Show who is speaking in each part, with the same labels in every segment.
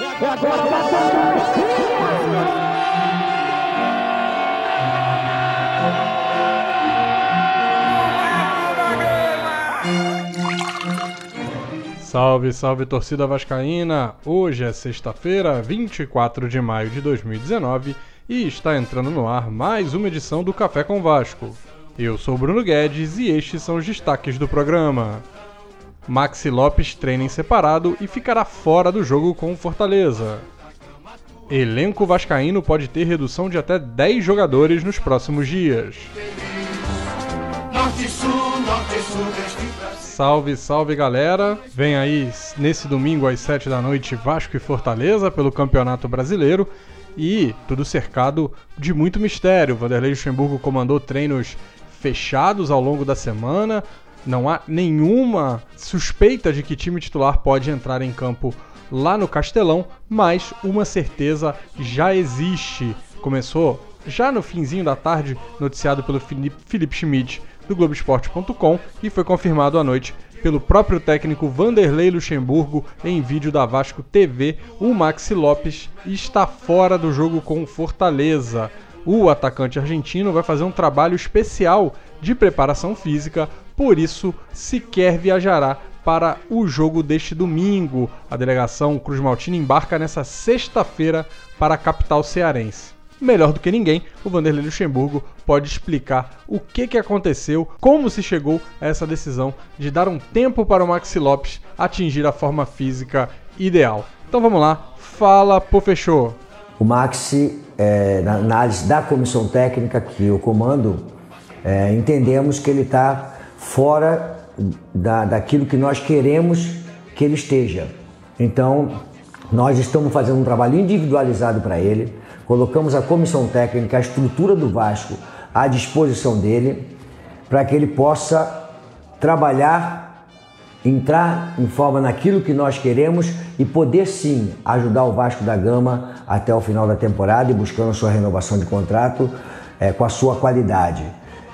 Speaker 1: É agora, Salve, salve torcida vascaína! Hoje é sexta-feira, 24 de maio de 2019 e está entrando no ar mais uma edição do Café com Vasco. Eu sou Bruno Guedes e estes são os destaques do programa. Maxi Lopes treina em separado e ficará fora do jogo com o Fortaleza. Elenco vascaíno pode ter redução de até 10 jogadores nos próximos dias. Salve, salve galera! Vem aí nesse domingo às 7 da noite Vasco e Fortaleza pelo Campeonato Brasileiro e tudo cercado de muito mistério. Vanderlei Luxemburgo comandou treinos fechados ao longo da semana. Não há nenhuma suspeita de que time titular pode entrar em campo lá no Castelão, mas uma certeza já existe. Começou já no finzinho da tarde, noticiado pelo Felipe Schmidt do Globoesporte.com e foi confirmado à noite pelo próprio técnico Vanderlei Luxemburgo em vídeo da Vasco TV. O Maxi Lopes está fora do jogo com Fortaleza. O atacante argentino vai fazer um trabalho especial de preparação física, por isso sequer viajará para o jogo deste domingo. A delegação Cruz Maltina embarca nessa sexta-feira para a capital cearense melhor do que ninguém, o Vanderlei Luxemburgo pode explicar o que, que aconteceu, como se chegou a essa decisão de dar um tempo para o Maxi Lopes atingir a forma física ideal. Então vamos lá, fala pro fechou.
Speaker 2: O Maxi, é, na análise da comissão técnica que eu comando, é, entendemos que ele está fora da, daquilo que nós queremos que ele esteja. Então, nós estamos fazendo um trabalho individualizado para ele colocamos a comissão técnica, a estrutura do Vasco à disposição dele, para que ele possa trabalhar, entrar em forma naquilo que nós queremos e poder sim ajudar o Vasco da Gama até o final da temporada e buscando sua renovação de contrato é, com a sua qualidade.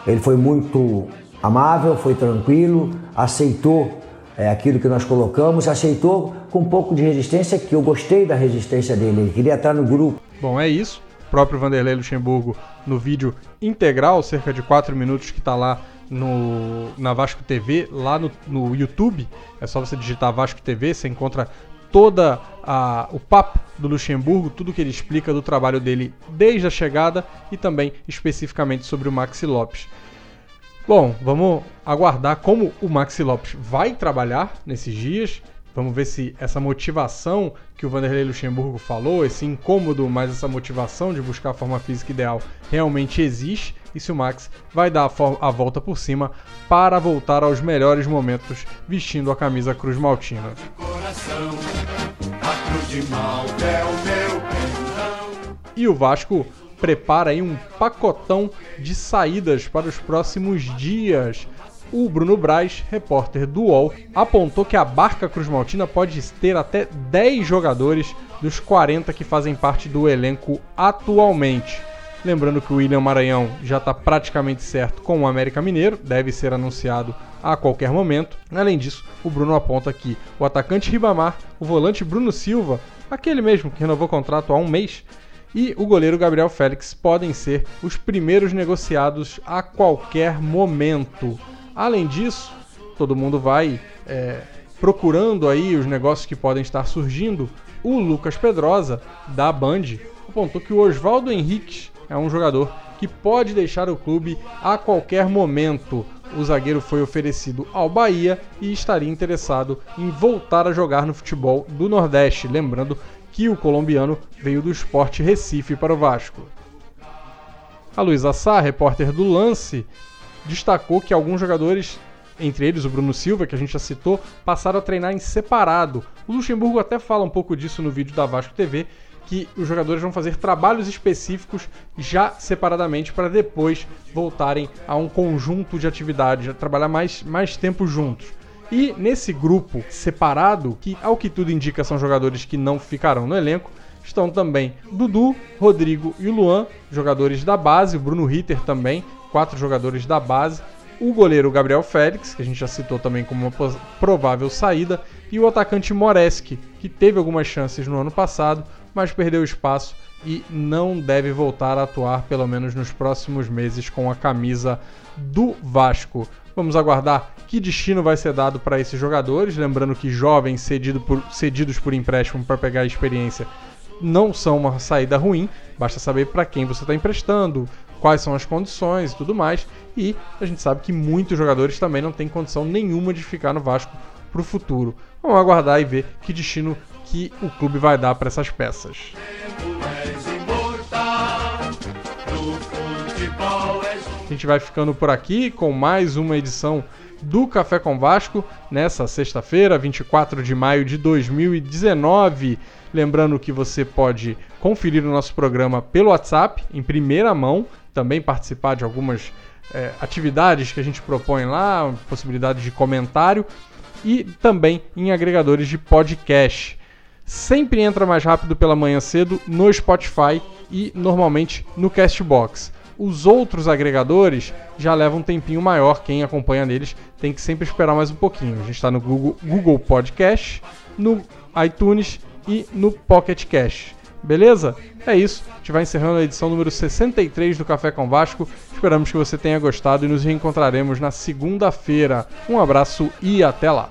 Speaker 2: Ele foi muito amável, foi tranquilo, aceitou é, aquilo que nós colocamos, aceitou com um pouco de resistência, que eu gostei da resistência dele, ele queria estar no grupo.
Speaker 1: Bom, é isso. O próprio Vanderlei Luxemburgo no vídeo integral, cerca de 4 minutos, que está lá no, na Vasco TV, lá no, no YouTube. É só você digitar Vasco TV, você encontra toda a, o papo do Luxemburgo, tudo que ele explica do trabalho dele desde a chegada e também especificamente sobre o Maxi Lopes. Bom, vamos aguardar como o Maxi Lopes vai trabalhar nesses dias. Vamos ver se essa motivação que o Vanderlei Luxemburgo falou, esse incômodo, mas essa motivação de buscar a forma física ideal realmente existe e se o Max vai dar a, a volta por cima para voltar aos melhores momentos vestindo a camisa Cruz Maltina. E o Vasco prepara aí um pacotão de saídas para os próximos dias o Bruno Braz, repórter do UOL, apontou que a Barca Cruz Maltina pode ter até 10 jogadores dos 40 que fazem parte do elenco atualmente. Lembrando que o William Maranhão já está praticamente certo com o América Mineiro, deve ser anunciado a qualquer momento. Além disso, o Bruno aponta que o atacante Ribamar, o volante Bruno Silva, aquele mesmo que renovou o contrato há um mês, e o goleiro Gabriel Félix podem ser os primeiros negociados a qualquer momento. Além disso, todo mundo vai é, procurando aí os negócios que podem estar surgindo. O Lucas Pedrosa, da Band, apontou que o Oswaldo Henrique é um jogador que pode deixar o clube a qualquer momento. O zagueiro foi oferecido ao Bahia e estaria interessado em voltar a jogar no futebol do Nordeste. Lembrando que o colombiano veio do Esporte Recife para o Vasco. A Luísa Sá, repórter do Lance, destacou que alguns jogadores, entre eles o Bruno Silva, que a gente já citou, passaram a treinar em separado. O Luxemburgo até fala um pouco disso no vídeo da Vasco TV, que os jogadores vão fazer trabalhos específicos já separadamente para depois voltarem a um conjunto de atividades, trabalhar mais, mais tempo juntos. E nesse grupo separado, que ao que tudo indica são jogadores que não ficarão no elenco, estão também Dudu, Rodrigo e Luan, jogadores da base, o Bruno Ritter também, quatro jogadores da base. o goleiro Gabriel Félix, que a gente já citou também como uma provável saída, e o atacante Moreski, que teve algumas chances no ano passado, mas perdeu espaço e não deve voltar a atuar pelo menos nos próximos meses com a camisa do Vasco. Vamos aguardar que destino vai ser dado para esses jogadores, lembrando que jovens cedido por, cedidos por empréstimo para pegar experiência não são uma saída ruim, basta saber para quem você está emprestando, quais são as condições e tudo mais. E a gente sabe que muitos jogadores também não têm condição nenhuma de ficar no Vasco para o futuro. Vamos aguardar e ver que destino que o clube vai dar para essas peças. Gente vai ficando por aqui com mais uma edição do Café com Vasco nessa sexta-feira, 24 de maio de 2019. Lembrando que você pode conferir o nosso programa pelo WhatsApp, em primeira mão, também participar de algumas é, atividades que a gente propõe lá, possibilidade de comentário, e também em agregadores de podcast. Sempre entra mais rápido pela manhã cedo no Spotify e normalmente no Castbox. Os outros agregadores já levam um tempinho maior, quem acompanha neles tem que sempre esperar mais um pouquinho. A gente está no Google, Google Podcast, no iTunes e no Pocket Cash. Beleza? É isso. A gente vai encerrando a edição número 63 do Café com Vasco. Esperamos que você tenha gostado e nos reencontraremos na segunda-feira. Um abraço e até lá.